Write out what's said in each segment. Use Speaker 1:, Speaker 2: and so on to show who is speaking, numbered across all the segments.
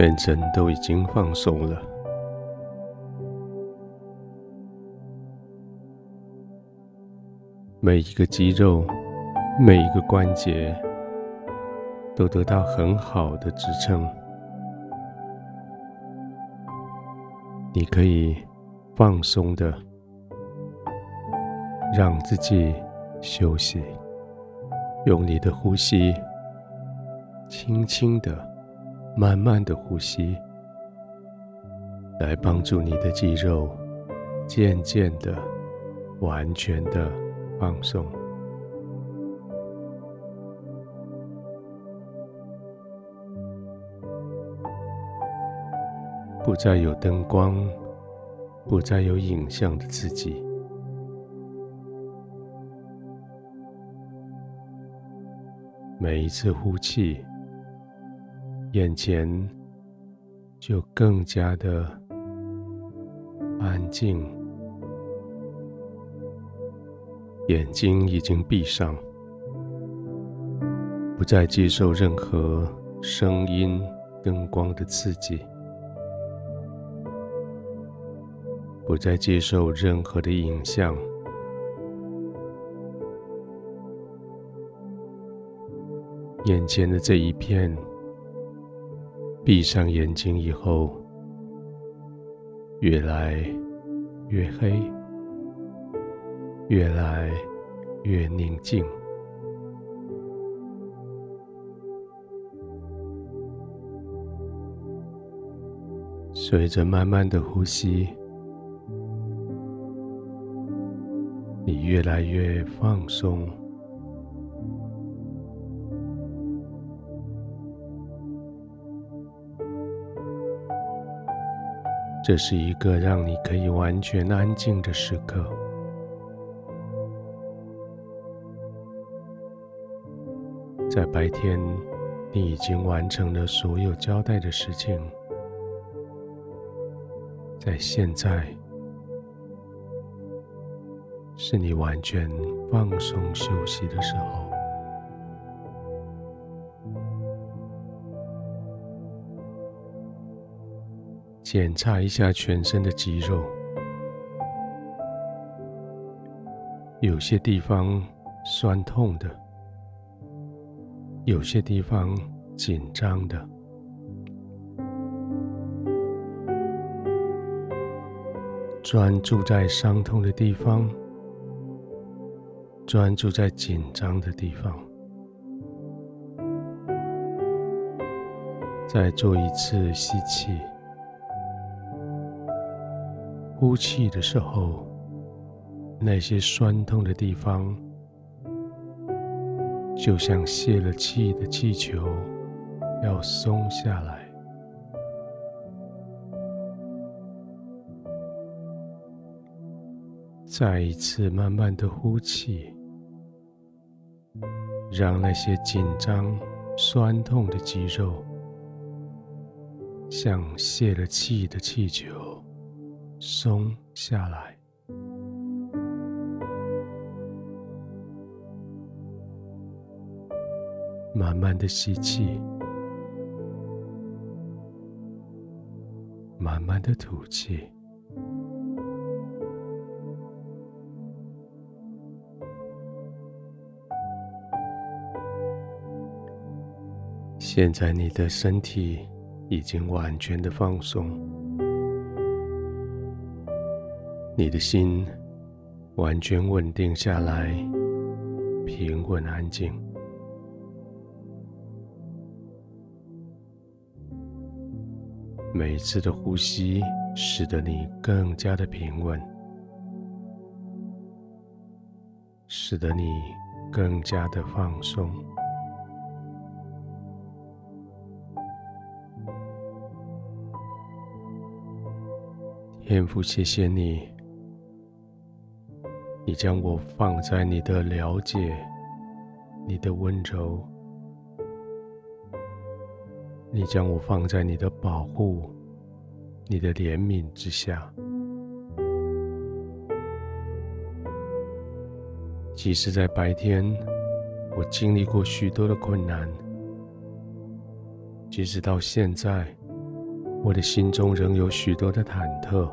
Speaker 1: 全身都已经放松了，每一个肌肉、每一个关节都得到很好的支撑。你可以放松的让自己休息，用你的呼吸，轻轻的。慢慢的呼吸，来帮助你的肌肉渐渐的、完全的放松。不再有灯光，不再有影像的刺激。每一次呼气。眼前就更加的安静，眼睛已经闭上，不再接受任何声音、灯光的刺激，不再接受任何的影像，眼前的这一片。闭上眼睛以后，越来越黑，越来越宁静。随着慢慢的呼吸，你越来越放松。这是一个让你可以完全安静的时刻。在白天，你已经完成了所有交代的事情。在现在，是你完全放松休息的时候。检查一下全身的肌肉，有些地方酸痛的，有些地方紧张的。专注在伤痛的地方，专注在紧张的地方。再做一次吸气。呼气的时候，那些酸痛的地方，就像泄了气的气球，要松下来。再一次慢慢的呼气，让那些紧张、酸痛的肌肉，像泄了气的气球。松下来，慢慢的吸气，慢慢的吐气。现在你的身体已经完全的放松。你的心完全稳定下来，平稳安静。每一次的呼吸使得你更加的平稳，使得你更加的放松。天父，谢谢你。你将我放在你的了解、你的温柔，你将我放在你的保护、你的怜悯之下。即使在白天，我经历过许多的困难；即使到现在，我的心中仍有许多的忐忑。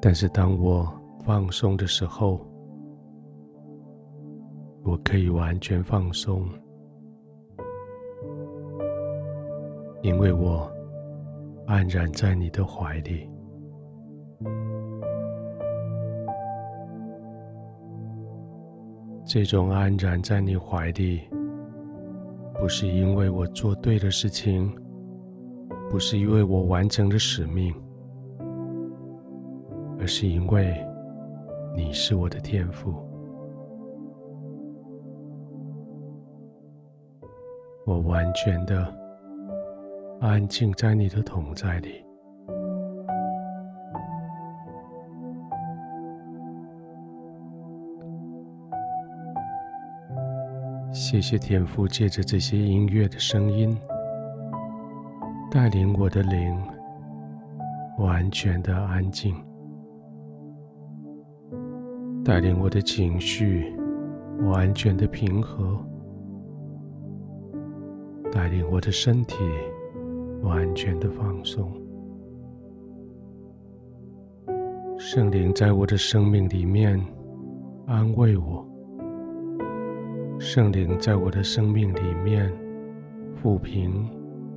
Speaker 1: 但是当我放松的时候，我可以完全放松，因为我安然在你的怀里。这种安然在你怀里，不是因为我做对的事情，不是因为我完成了使命，而是因为你是我的天赋。我完全的安静在你的同在里。谢谢天父，借着这些音乐的声音，带领我的灵完全的安静，带领我的情绪完全的平和，带领我的身体完全的放松。圣灵在我的生命里面安慰我。圣灵在我的生命里面抚平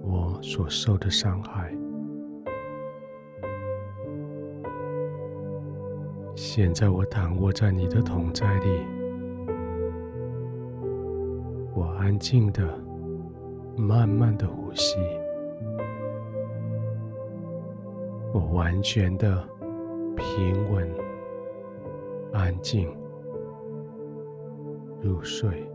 Speaker 1: 我所受的伤害。现在我躺卧在你的桶在里，我安静的、慢慢的呼吸，我完全的平稳、安静入睡。